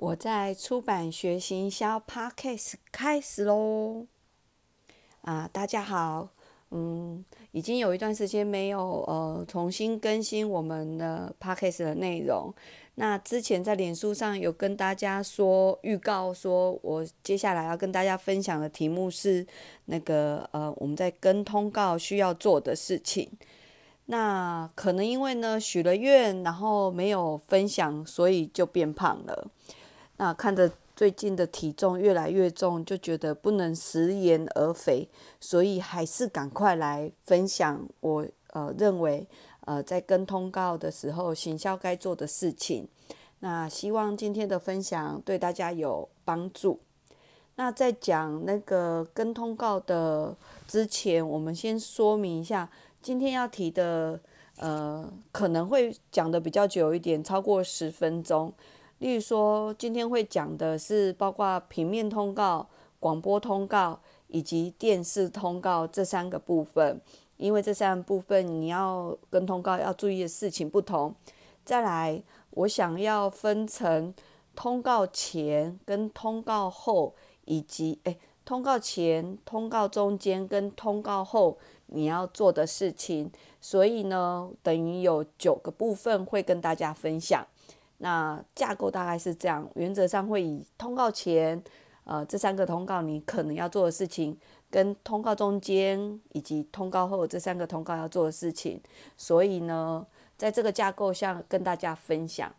我在出版学行销 Podcast 开始喽！啊，大家好，嗯，已经有一段时间没有呃重新更新我们的 Podcast 的内容。那之前在脸书上有跟大家说预告，说我接下来要跟大家分享的题目是那个呃我们在跟通告需要做的事情。那可能因为呢许了愿，然后没有分享，所以就变胖了。那看着最近的体重越来越重，就觉得不能食言而肥，所以还是赶快来分享我呃认为呃在跟通告的时候行销该做的事情。那希望今天的分享对大家有帮助。那在讲那个跟通告的之前，我们先说明一下今天要提的呃可能会讲的比较久一点，超过十分钟。例如说，今天会讲的是包括平面通告、广播通告以及电视通告这三个部分，因为这三个部分你要跟通告要注意的事情不同。再来，我想要分成通告前跟通告后，以及诶通告前、通告中间跟通告后你要做的事情，所以呢，等于有九个部分会跟大家分享。那架构大概是这样，原则上会以通告前，呃，这三个通告你可能要做的事情，跟通告中间以及通告后这三个通告要做的事情，所以呢，在这个架构下跟大家分享。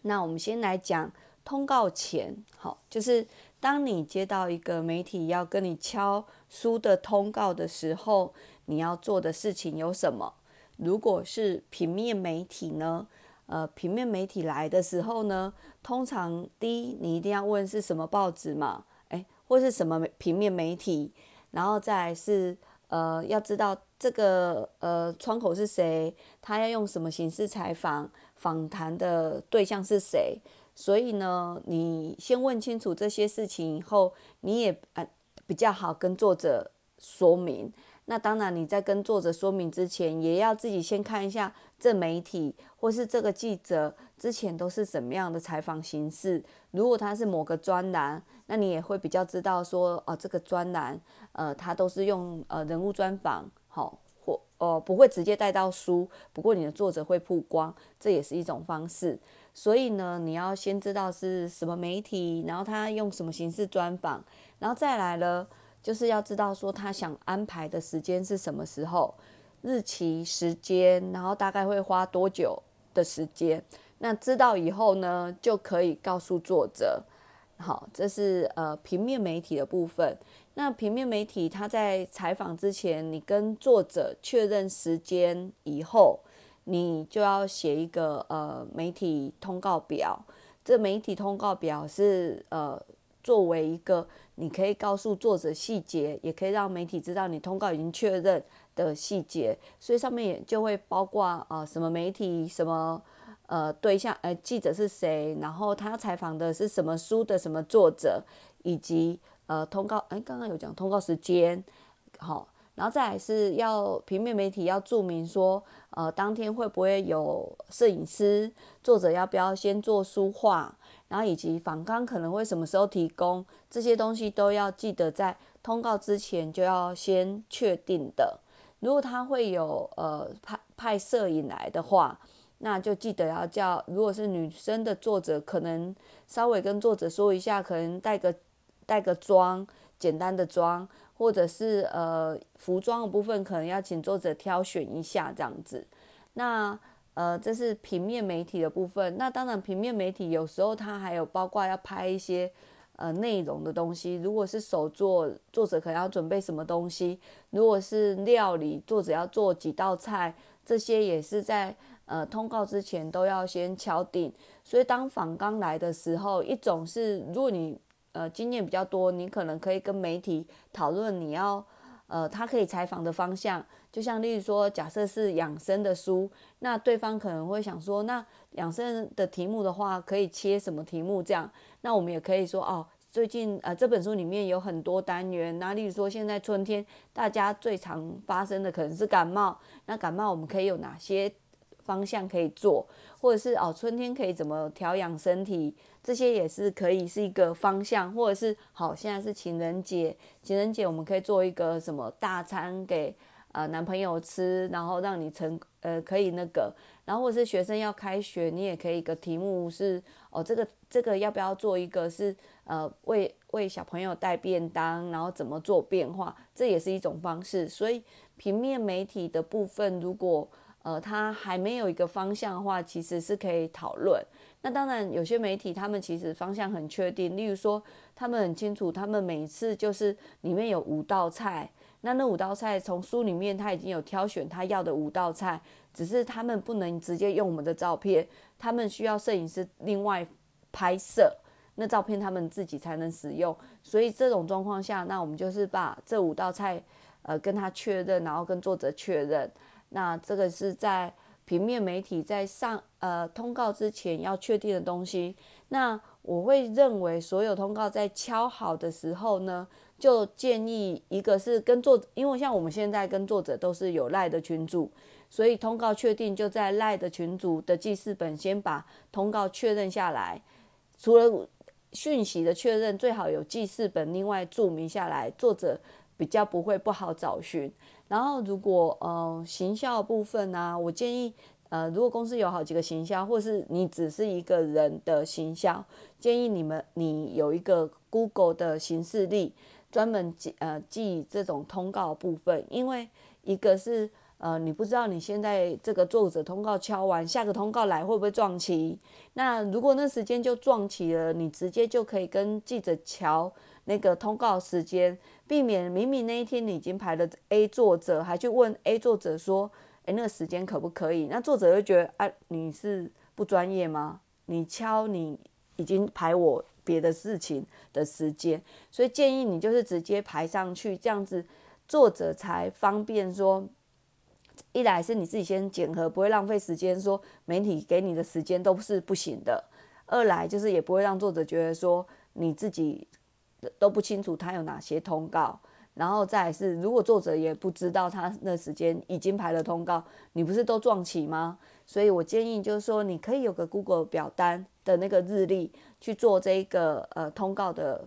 那我们先来讲通告前，好，就是当你接到一个媒体要跟你敲书的通告的时候，你要做的事情有什么？如果是平面媒体呢？呃，平面媒体来的时候呢，通常第一你一定要问是什么报纸嘛，诶，或是什么平面媒体，然后再是呃，要知道这个呃窗口是谁，他要用什么形式采访，访谈的对象是谁，所以呢，你先问清楚这些事情以后，你也呃比较好跟作者说明。那当然，你在跟作者说明之前，也要自己先看一下这媒体或是这个记者之前都是怎么样的采访形式。如果他是某个专栏，那你也会比较知道说，哦，这个专栏，呃，他都是用呃人物专访，好，或哦不会直接带到书，不过你的作者会曝光，这也是一种方式。所以呢，你要先知道是什么媒体，然后他用什么形式专访，然后再来了。就是要知道说他想安排的时间是什么时候，日期、时间，然后大概会花多久的时间。那知道以后呢，就可以告诉作者。好，这是呃平面媒体的部分。那平面媒体他在采访之前，你跟作者确认时间以后，你就要写一个呃媒体通告表。这媒体通告表是呃。作为一个，你可以告诉作者细节，也可以让媒体知道你通告已经确认的细节，所以上面也就会包括啊什么媒体、什么呃对象、呃记者是谁，然后他采访的是什么书的什么作者，以及呃通告，哎刚刚有讲通告时间，好，然后再来是要平面媒体要注明说，呃当天会不会有摄影师，作者要不要先做书画。然后以及访纲可能会什么时候提供，这些东西都要记得在通告之前就要先确定的。如果他会有呃派派摄影来的话，那就记得要叫，如果是女生的作者，可能稍微跟作者说一下，可能带个带个妆，简单的妆，或者是呃服装的部分，可能要请作者挑选一下这样子。那。呃，这是平面媒体的部分。那当然，平面媒体有时候它还有包括要拍一些呃内容的东西。如果是手作，作者可能要准备什么东西；如果是料理，作者要做几道菜，这些也是在呃通告之前都要先敲定。所以当访刚来的时候，一种是如果你呃经验比较多，你可能可以跟媒体讨论你要。呃，他可以采访的方向，就像例如说，假设是养生的书，那对方可能会想说，那养生的题目的话，可以切什么题目？这样，那我们也可以说，哦，最近呃这本书里面有很多单元，那例如说现在春天大家最常发生的可能是感冒，那感冒我们可以有哪些方向可以做，或者是哦春天可以怎么调养身体，这些也是可以是一个方向，或者是好现在是情人节，情人节我们可以做一个什么大餐给呃男朋友吃，然后让你成呃可以那个，然后或者是学生要开学，你也可以一个题目是哦这个这个要不要做一个是呃为为小朋友带便当，然后怎么做变化，这也是一种方式，所以。平面媒体的部分，如果呃他还没有一个方向的话，其实是可以讨论。那当然，有些媒体他们其实方向很确定，例如说他们很清楚，他们每一次就是里面有五道菜，那那五道菜从书里面他已经有挑选他要的五道菜，只是他们不能直接用我们的照片，他们需要摄影师另外拍摄，那照片他们自己才能使用。所以这种状况下，那我们就是把这五道菜。呃，跟他确认，然后跟作者确认，那这个是在平面媒体在上呃通告之前要确定的东西。那我会认为，所有通告在敲好的时候呢，就建议一个是跟作，因为像我们现在跟作者都是有赖的群组，所以通告确定就在赖的群组的记事本先把通告确认下来。除了讯息的确认，最好有记事本另外注明下来作者。比较不会不好找寻，然后如果呃行销部分呢，我建议呃如果公司有好几个行销，或是你只是一个人的行销，建议你们你有一个 Google 的形式力，专门记呃记这种通告部分，因为一个是呃你不知道你现在这个作者通告敲完，下个通告来会不会撞期，那如果那时间就撞期了，你直接就可以跟记者瞧那个通告时间。避免明明那一天你已经排了 A 作者，还去问 A 作者说：“诶，那个时间可不可以？”那作者会觉得：“啊，你是不专业吗？你敲你已经排我别的事情的时间，所以建议你就是直接排上去，这样子作者才方便说。一来是你自己先检核，不会浪费时间，说媒体给你的时间都是不行的；二来就是也不会让作者觉得说你自己。都不清楚他有哪些通告，然后再是，如果作者也不知道他那时间已经排了通告，你不是都撞起吗？所以我建议就是说，你可以有个 Google 表单的那个日历去做这一个呃通告的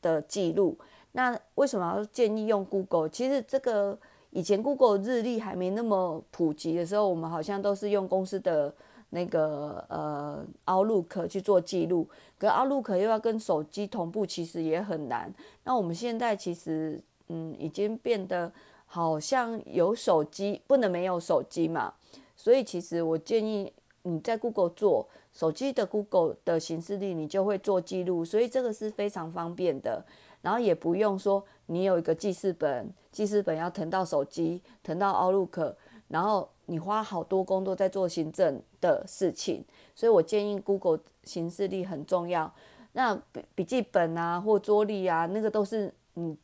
的记录。那为什么要建议用 Google？其实这个以前 Google 日历还没那么普及的时候，我们好像都是用公司的。那个呃，Outlook 去做记录，可 Outlook 又要跟手机同步，其实也很难。那我们现在其实嗯，已经变得好像有手机不能没有手机嘛，所以其实我建议你在 Google 做手机的 Google 的形式力，你就会做记录，所以这个是非常方便的。然后也不用说你有一个记事本，记事本要腾到手机，腾到 Outlook，然后。你花好多工作在做行政的事情，所以我建议 Google 行事力很重要。那笔笔记本啊或桌历啊，那个都是你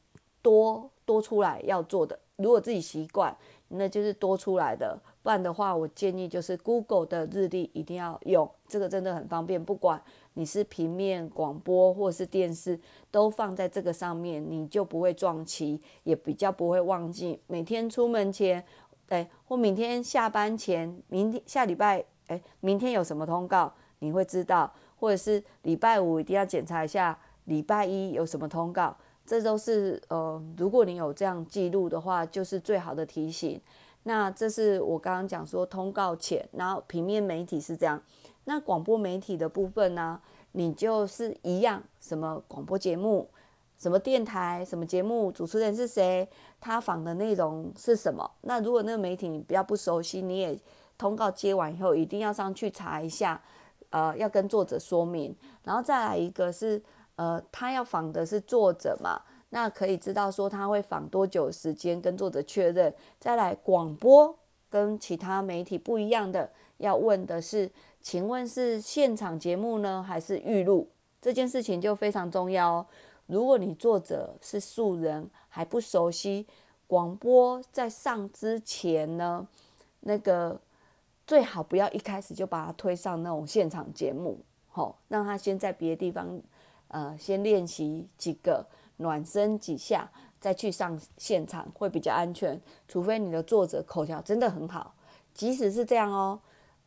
多多出来要做的。如果自己习惯，那就是多出来的。不然的话，我建议就是 Google 的日历一定要用，这个真的很方便。不管你是平面广播或是电视，都放在这个上面，你就不会撞期，也比较不会忘记。每天出门前。对，或明天下班前，明天下礼拜，哎，明天有什么通告，你会知道，或者是礼拜五一定要检查一下，礼拜一有什么通告，这都是呃，如果你有这样记录的话，就是最好的提醒。那这是我刚刚讲说通告前，然后平面媒体是这样，那广播媒体的部分呢，你就是一样，什么广播节目。什么电台、什么节目，主持人是谁？他访的内容是什么？那如果那个媒体你比较不熟悉，你也通告接完以后，一定要上去查一下，呃，要跟作者说明。然后再来一个是，呃，他要访的是作者嘛，那可以知道说他会访多久时间，跟作者确认。再来广播跟其他媒体不一样的，要问的是，请问是现场节目呢，还是预录？这件事情就非常重要哦。如果你作者是素人，还不熟悉广播，在上之前呢，那个最好不要一开始就把他推上那种现场节目，吼，让他先在别的地方，呃，先练习几个暖身几下，再去上现场会比较安全。除非你的作者口条真的很好，即使是这样哦，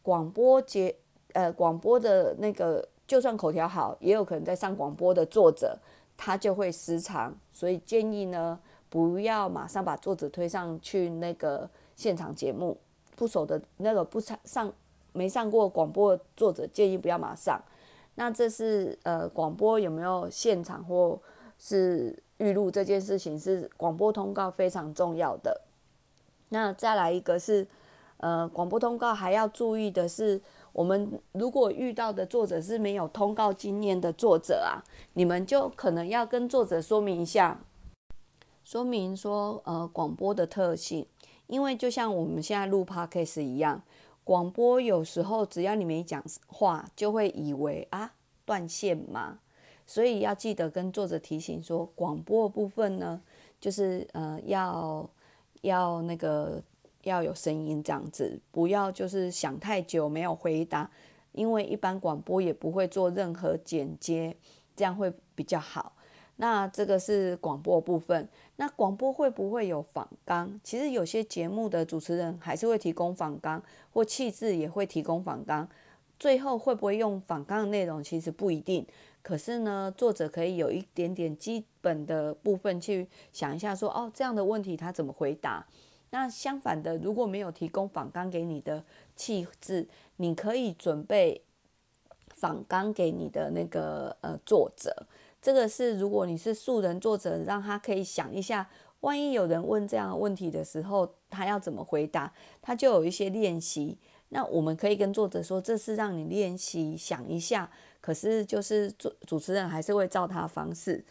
广播节呃广播的那个，就算口条好，也有可能在上广播的作者他就会失常，所以建议呢不要马上把作者推上去那个现场节目，不熟的那个不上没上过广播的作者建议不要马上。那这是呃广播有没有现场或是预录这件事情是广播通告非常重要的。那再来一个是。呃，广播通告还要注意的是，我们如果遇到的作者是没有通告经验的作者啊，你们就可能要跟作者说明一下，说明说呃广播的特性，因为就像我们现在录 podcast 一样，广播有时候只要你没讲话，就会以为啊断线嘛，所以要记得跟作者提醒说，广播部分呢，就是呃要要那个。要有声音这样子，不要就是想太久没有回答，因为一般广播也不会做任何剪接，这样会比较好。那这个是广播部分，那广播会不会有访纲？其实有些节目的主持人还是会提供访纲，或气质也会提供访纲。最后会不会用访纲的内容，其实不一定。可是呢，作者可以有一点点基本的部分去想一下，说哦这样的问题他怎么回答。那相反的，如果没有提供仿纲给你的气质，你可以准备仿纲给你的那个呃作者。这个是如果你是素人作者，让他可以想一下，万一有人问这样的问题的时候，他要怎么回答，他就有一些练习。那我们可以跟作者说，这是让你练习想一下。可是就是主主持人还是会照他方式。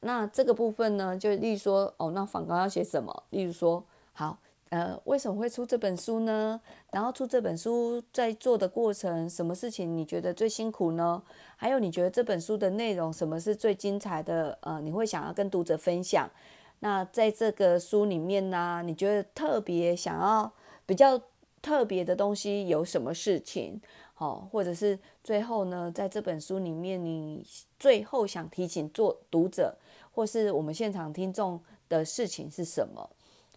那这个部分呢，就例如说，哦，那仿纲要写什么？例如说。好，呃，为什么会出这本书呢？然后出这本书在做的过程，什么事情你觉得最辛苦呢？还有你觉得这本书的内容什么是最精彩的？呃，你会想要跟读者分享？那在这个书里面呢，你觉得特别想要比较特别的东西有什么事情？好，或者是最后呢，在这本书里面，你最后想提醒做读者或是我们现场听众的事情是什么？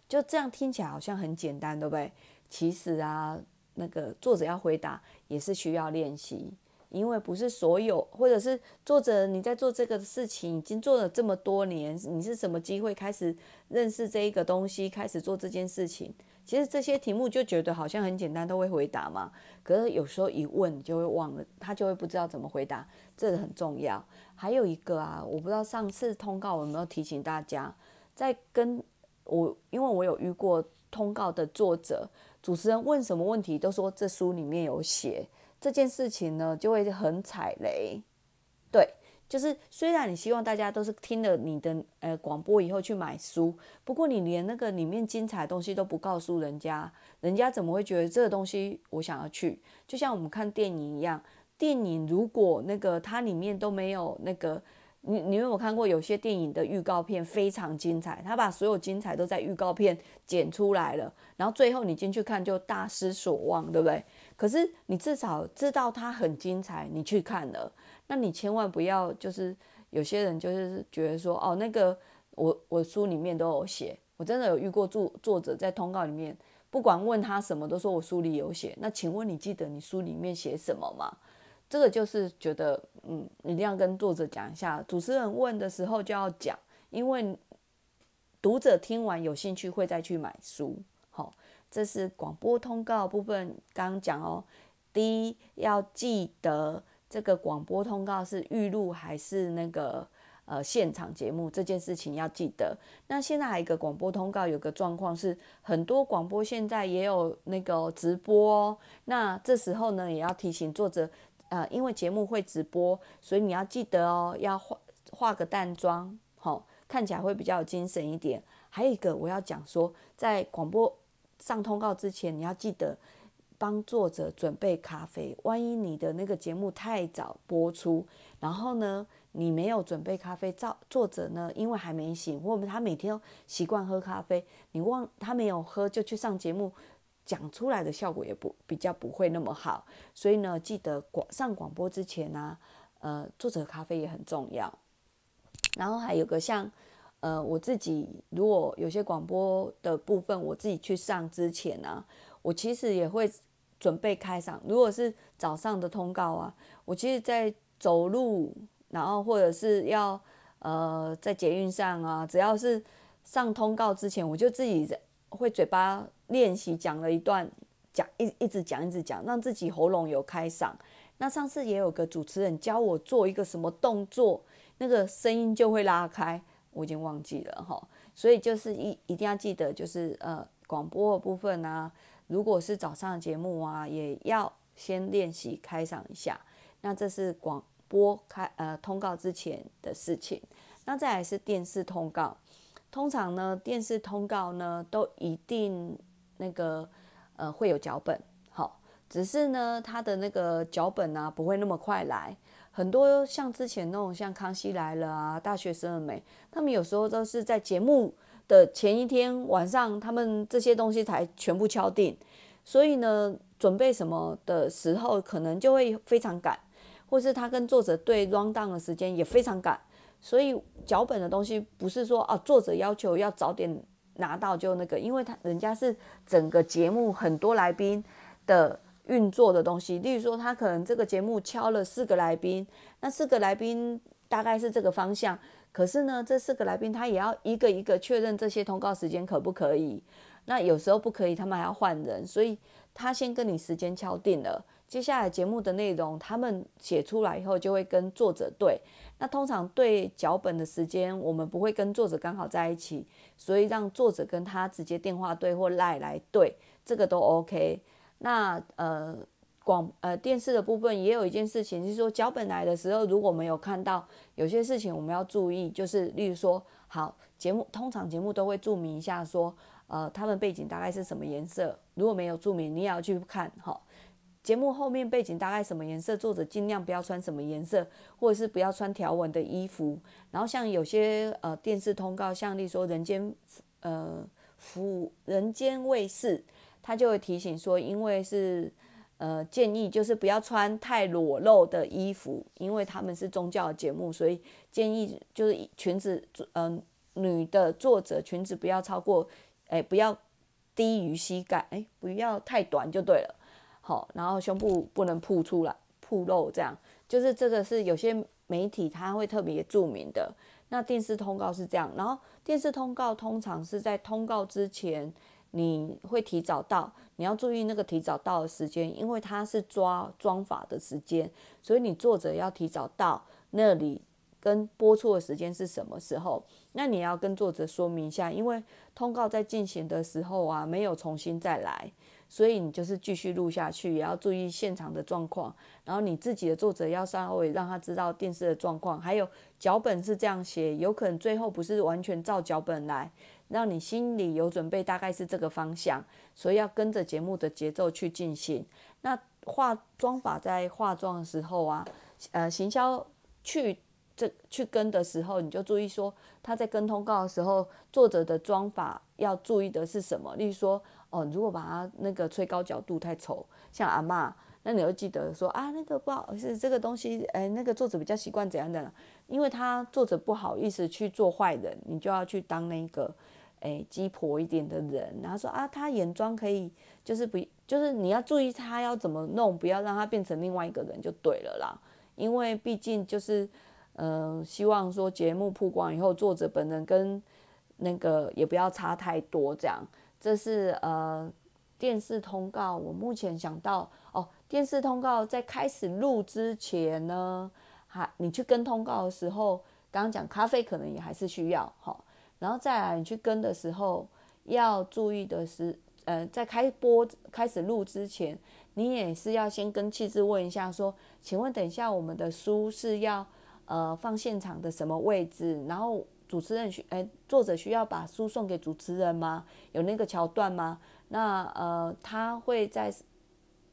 就这样听起来好像很简单，对不对？其实啊，那个作者要回答也是需要练习，因为不是所有，或者是作者你在做这个事情已经做了这么多年，你是什么机会开始认识这一个东西，开始做这件事情？其实这些题目就觉得好像很简单，都会回答嘛。可是有时候一问就会忘了，他就会不知道怎么回答，这个很重要。还有一个啊，我不知道上次通告有没有提醒大家，在跟。我因为我有遇过通告的作者，主持人问什么问题都说这书里面有写这件事情呢，就会很踩雷。对，就是虽然你希望大家都是听了你的呃广播以后去买书，不过你连那个里面精彩的东西都不告诉人家，人家怎么会觉得这个东西我想要去？就像我们看电影一样，电影如果那个它里面都没有那个。你你有没有看过有些电影的预告片非常精彩？他把所有精彩都在预告片剪出来了，然后最后你进去看就大失所望，对不对？可是你至少知道它很精彩，你去看了，那你千万不要就是有些人就是觉得说哦，那个我我书里面都有写，我真的有遇过作作者在通告里面，不管问他什么都说我书里有写，那请问你记得你书里面写什么吗？这个就是觉得，嗯，一定要跟作者讲一下。主持人问的时候就要讲，因为读者听完有兴趣会再去买书。好，这是广播通告部分，刚刚讲哦。第一要记得这个广播通告是预录还是那个呃现场节目这件事情要记得。那现在还有一个广播通告，有个状况是很多广播现在也有那个直播哦。那这时候呢，也要提醒作者。呃，因为节目会直播，所以你要记得哦，要化化个淡妆，好，看起来会比较有精神一点。还有一个我要讲说，在广播上通告之前，你要记得帮作者准备咖啡。万一你的那个节目太早播出，然后呢，你没有准备咖啡，造作者呢，因为还没醒，或者他每天习惯喝咖啡，你忘他没有喝就去上节目。讲出来的效果也不比较不会那么好，所以呢，记得广上广播之前呢，呃，做者咖啡也很重要。然后还有个像，呃，我自己如果有些广播的部分，我自己去上之前呢，我其实也会准备开嗓。如果是早上的通告啊，我其实，在走路，然后或者是要呃在捷运上啊，只要是上通告之前，我就自己在会嘴巴练习讲了一段，讲一一直讲一直讲，让自己喉咙有开嗓。那上次也有个主持人教我做一个什么动作，那个声音就会拉开，我已经忘记了哈。所以就是一一定要记得，就是呃广播的部分啊，如果是早上的节目啊，也要先练习开嗓一下。那这是广播开呃通告之前的事情。那再来是电视通告，通常呢电视通告呢都一定那个呃会有脚本。好只是呢，他的那个脚本啊，不会那么快来。很多像之前那种像《康熙来了》啊，《大学生的美》，他们有时候都是在节目的前一天晚上，他们这些东西才全部敲定。所以呢，准备什么的时候，可能就会非常赶，或是他跟作者对 run down 的时间也非常赶。所以脚本的东西不是说啊，作者要求要早点拿到就那个，因为他人家是整个节目很多来宾的。运作的东西，例如说，他可能这个节目敲了四个来宾，那四个来宾大概是这个方向，可是呢，这四个来宾他也要一个一个确认这些通告时间可不可以，那有时候不可以，他们还要换人，所以他先跟你时间敲定了，接下来节目的内容他们写出来以后就会跟作者对，那通常对脚本的时间，我们不会跟作者刚好在一起，所以让作者跟他直接电话对或赖来对，这个都 OK。那呃广呃电视的部分也有一件事情，就是说脚本来的时候，如果没有看到有些事情我们要注意，就是例如说，好节目通常节目都会注明一下说，呃他们背景大概是什么颜色，如果没有注明，你也要去看哈。节目后面背景大概什么颜色，作者尽量不要穿什么颜色，或者是不要穿条纹的衣服。然后像有些呃电视通告，像例如说人间呃服人间卫视。他就会提醒说，因为是，呃，建议就是不要穿太裸露的衣服，因为他们是宗教节目，所以建议就是裙子，嗯，女的作者裙子不要超过，哎，不要低于膝盖，哎，不要太短就对了，好，然后胸部不能铺出来，铺露这样，就是这个是有些媒体他会特别注明的。那电视通告是这样，然后电视通告通常是在通告之前。你会提早到，你要注意那个提早到的时间，因为它是抓装法的时间，所以你作者要提早到那里，跟播出的时间是什么时候？那你要跟作者说明一下，因为通告在进行的时候啊，没有重新再来，所以你就是继续录下去，也要注意现场的状况，然后你自己的作者要稍微让他知道电视的状况，还有脚本是这样写，有可能最后不是完全照脚本来。让你心里有准备，大概是这个方向，所以要跟着节目的节奏去进行。那化妆法在化妆的时候啊，呃，行销去这去跟的时候，你就注意说他在跟通告的时候，作者的妆法要注意的是什么？例如说，哦，如果把它那个吹高角度太丑，像阿妈，那你要记得说啊，那个不好意思，这个东西，哎，那个作者比较习惯怎样的？因为他作者不好意思去做坏人，你就要去当那个。哎，鸡婆一点的人，然后说啊，他眼妆可以，就是不，就是你要注意他要怎么弄，不要让他变成另外一个人就对了啦。因为毕竟就是，呃，希望说节目曝光以后，作者本人跟那个也不要差太多，这样。这是呃电视通告，我目前想到哦，电视通告在开始录之前呢，还你去跟通告的时候，刚刚讲咖啡可能也还是需要哈。然后再来，你去跟的时候要注意的是，呃，在开播开始录之前，你也是要先跟气质问一下，说，请问等一下我们的书是要呃放现场的什么位置？然后主持人需，哎，作者需要把书送给主持人吗？有那个桥段吗？那呃，他会在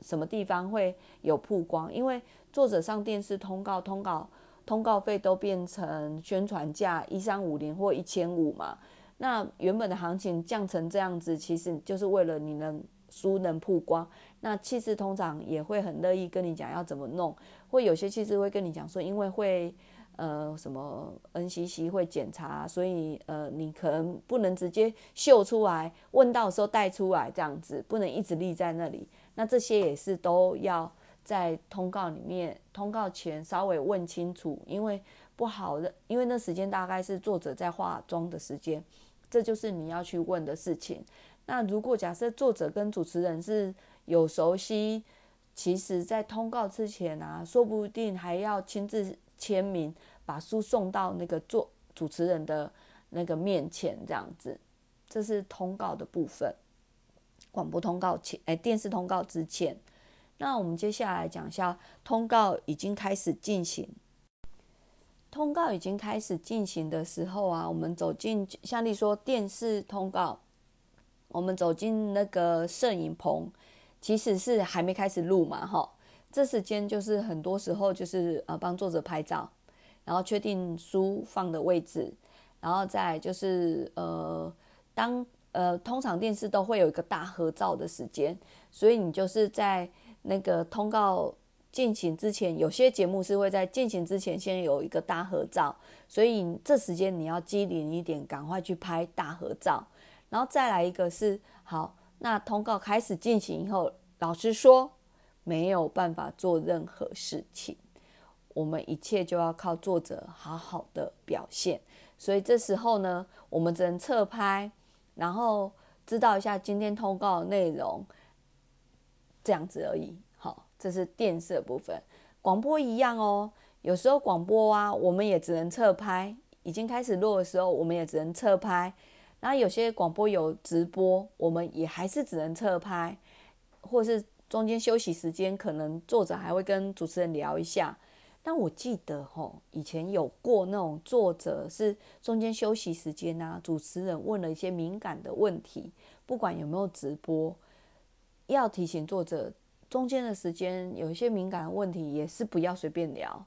什么地方会有曝光？因为作者上电视通告，通告。通告费都变成宣传价一三五零或一千五嘛？那原本的行情降成这样子，其实就是为了你能书能曝光。那气质通常也会很乐意跟你讲要怎么弄，或有些气质会跟你讲说，因为会呃什么 NCC 会检查，所以呃你可能不能直接秀出来，问到时候带出来这样子，不能一直立在那里。那这些也是都要在通告里面，通告前稍微问清楚，因为不好的，因为那时间大概是作者在化妆的时间，这就是你要去问的事情。那如果假设作者跟主持人是有熟悉，其实在通告之前啊，说不定还要亲自签名，把书送到那个做主持人的那个面前，这样子。这是通告的部分，广播通告前，哎，电视通告之前。那我们接下来讲一下，通告已经开始进行。通告已经开始进行的时候啊，我们走进，像例说电视通告。我们走进那个摄影棚，其实是还没开始录嘛，哈。这时间就是很多时候就是呃帮作者拍照，然后确定书放的位置，然后再就是呃当呃通常电视都会有一个大合照的时间，所以你就是在那个通告进行之前，有些节目是会在进行之前先有一个大合照，所以这时间你要机灵一点，赶快去拍大合照。然后再来一个是好，那通告开始进行以后，老师说没有办法做任何事情，我们一切就要靠作者好好的表现。所以这时候呢，我们只能侧拍，然后知道一下今天通告的内容，这样子而已。好，这是电视的部分，广播一样哦。有时候广播啊，我们也只能侧拍，已经开始录的时候，我们也只能侧拍。那有些广播有直播，我们也还是只能侧拍，或是中间休息时间，可能作者还会跟主持人聊一下。但我记得吼，以前有过那种作者是中间休息时间啊，主持人问了一些敏感的问题，不管有没有直播，要提醒作者中间的时间有一些敏感的问题，也是不要随便聊，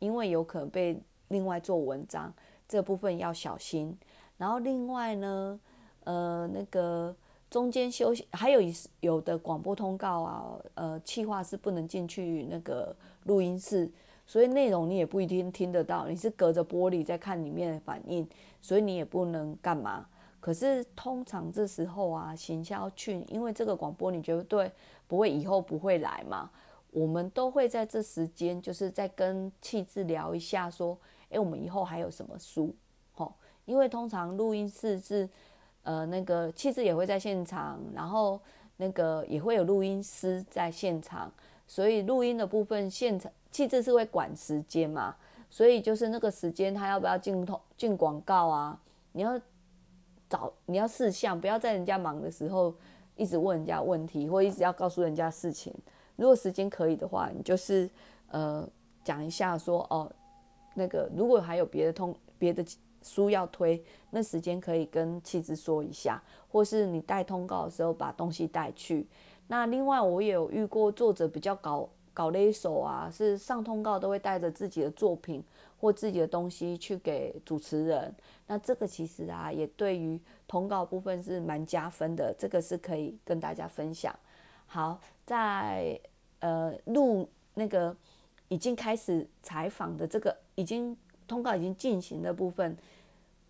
因为有可能被另外做文章，这部分要小心。然后另外呢，呃，那个中间休息，还有一有的广播通告啊，呃，气话是不能进去那个录音室，所以内容你也不一定听得到，你是隔着玻璃在看里面的反应，所以你也不能干嘛。可是通常这时候啊，行销去，因为这个广播你绝对不会以后不会来嘛，我们都会在这时间就是在跟气质聊一下，说，哎，我们以后还有什么书。因为通常录音室是，呃，那个气质也会在现场，然后那个也会有录音师在现场，所以录音的部分现场气质是会管时间嘛，所以就是那个时间他要不要进通进广告啊？你要找你要事项，不要在人家忙的时候一直问人家问题，或一直要告诉人家事情。如果时间可以的话，你就是呃讲一下说哦，那个如果还有别的通别的。书要推，那时间可以跟妻子说一下，或是你带通告的时候把东西带去。那另外我也有遇过作者比较搞搞勒手啊，是上通告都会带着自己的作品或自己的东西去给主持人。那这个其实啊，也对于通告部分是蛮加分的，这个是可以跟大家分享。好，在呃录那个已经开始采访的这个已经。通告已经进行的部分，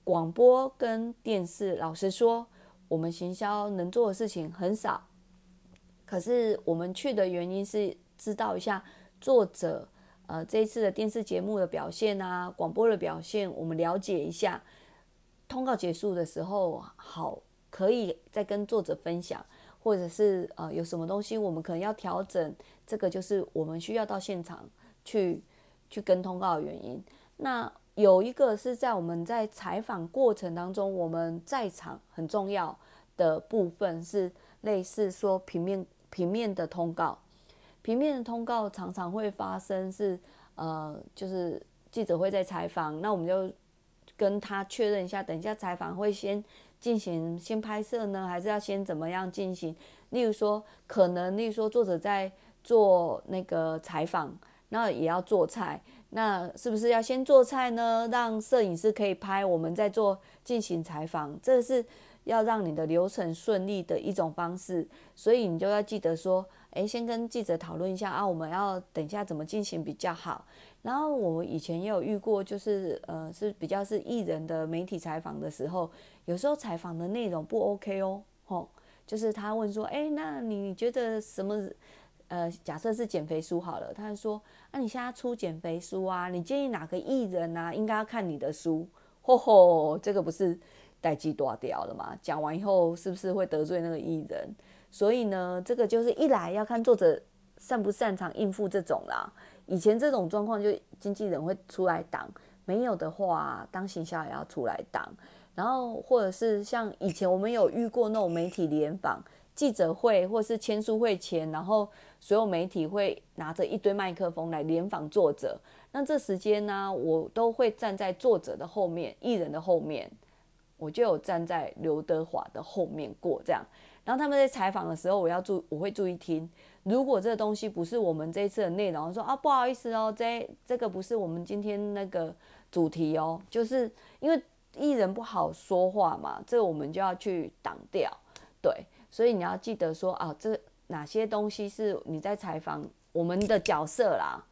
广播跟电视，老实说，我们行销能做的事情很少。可是我们去的原因是知道一下作者，呃，这一次的电视节目的表现啊，广播的表现，我们了解一下。通告结束的时候，好，可以再跟作者分享，或者是呃，有什么东西我们可能要调整，这个就是我们需要到现场去去跟通告的原因。那有一个是在我们在采访过程当中，我们在场很重要的部分是类似说平面平面的通告，平面的通告常常会发生是呃，就是记者会在采访，那我们就跟他确认一下，等一下采访会先进行先拍摄呢，还是要先怎么样进行？例如说，可能例如说作者在做那个采访，那也要做菜。那是不是要先做菜呢？让摄影师可以拍，我们再做进行采访，这是要让你的流程顺利的一种方式。所以你就要记得说，诶，先跟记者讨论一下啊，我们要等一下怎么进行比较好。然后我们以前也有遇过，就是呃是比较是艺人的媒体采访的时候，有时候采访的内容不 OK 哦，吼，就是他问说，哎，那你觉得什么？呃，假设是减肥书好了，他就说，那你现在出减肥书啊？你建议哪个艺人啊？应该要看你的书。吼吼，这个不是待机多掉了吗？讲完以后是不是会得罪那个艺人？所以呢，这个就是一来要看作者擅不擅长应付这种啦。以前这种状况就经纪人会出来挡，没有的话，当行销也要出来挡。然后或者是像以前我们有遇过那种媒体联访。记者会或是签书会前，然后所有媒体会拿着一堆麦克风来联访作者。那这时间呢，我都会站在作者的后面，艺人的后面，我就有站在刘德华的后面过这样。然后他们在采访的时候，我要注，我会注意听。如果这个东西不是我们这一次的内容，说啊不好意思哦，这这个不是我们今天那个主题哦，就是因为艺人不好说话嘛，这个我们就要去挡掉，对。所以你要记得说啊，这哪些东西是你在采访我们的角色啦？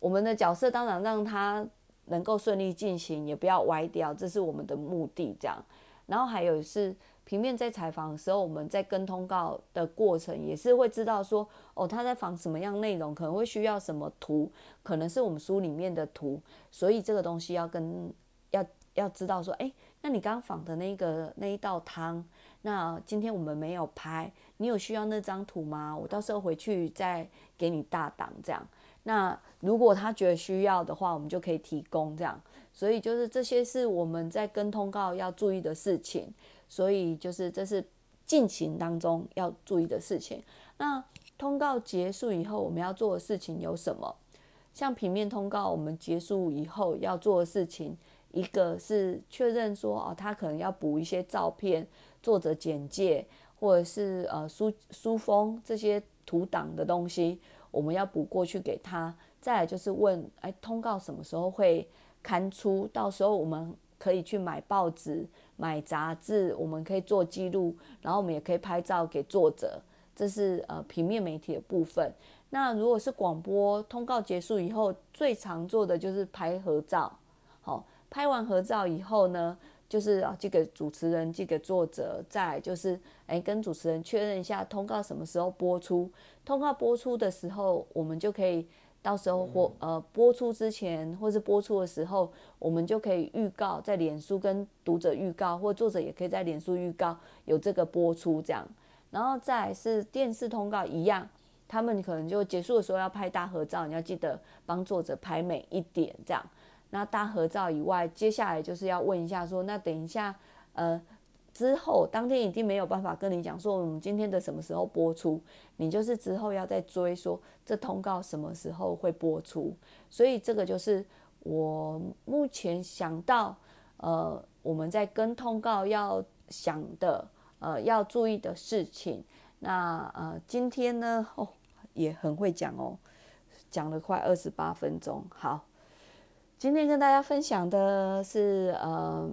我们的角色当然让他能够顺利进行，也不要歪掉，这是我们的目的。这样，然后还有是平面在采访的时候，我们在跟通告的过程也是会知道说，哦，他在访什么样内容，可能会需要什么图，可能是我们书里面的图，所以这个东西要跟要要知道说，哎，那你刚访的那个那一道汤。那今天我们没有拍，你有需要那张图吗？我到时候回去再给你大档这样。那如果他觉得需要的话，我们就可以提供这样。所以就是这些是我们在跟通告要注意的事情。所以就是这是进行当中要注意的事情。那通告结束以后，我们要做的事情有什么？像平面通告，我们结束以后要做的事情，一个是确认说哦，他可能要补一些照片。作者简介，或者是呃书书封这些图档的东西，我们要补过去给他。再来就是问，哎，通告什么时候会刊出？到时候我们可以去买报纸、买杂志，我们可以做记录，然后我们也可以拍照给作者。这是呃平面媒体的部分。那如果是广播通告结束以后，最常做的就是拍合照。好，拍完合照以后呢？就是啊，寄给主持人，寄给作者，再就是哎，跟主持人确认一下通告什么时候播出。通告播出的时候，我们就可以到时候或呃播出之前，或是播出的时候，我们就可以预告在脸书跟读者预告，或作者也可以在脸书预告有这个播出这样。然后再是电视通告一样，他们可能就结束的时候要拍大合照，你要记得帮作者拍美一点这样。那大合照以外，接下来就是要问一下，说那等一下，呃，之后当天一定没有办法跟你讲说我们今天的什么时候播出，你就是之后要再追说这通告什么时候会播出，所以这个就是我目前想到，呃，我们在跟通告要想的，呃，要注意的事情。那呃，今天呢，哦，也很会讲哦，讲了快二十八分钟，好。今天跟大家分享的是，呃，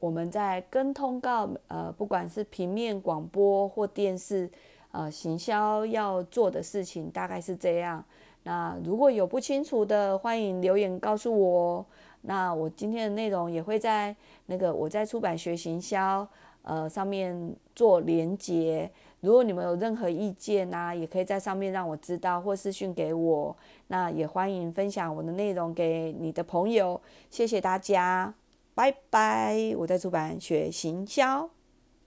我们在跟通告，呃，不管是平面广播或电视，呃，行销要做的事情大概是这样。那如果有不清楚的，欢迎留言告诉我。那我今天的内容也会在那个我在出版学行销，呃，上面做连接。如果你们有任何意见呐，也可以在上面让我知道，或私讯给我。那也欢迎分享我的内容给你的朋友。谢谢大家，拜拜！我在出版学行销。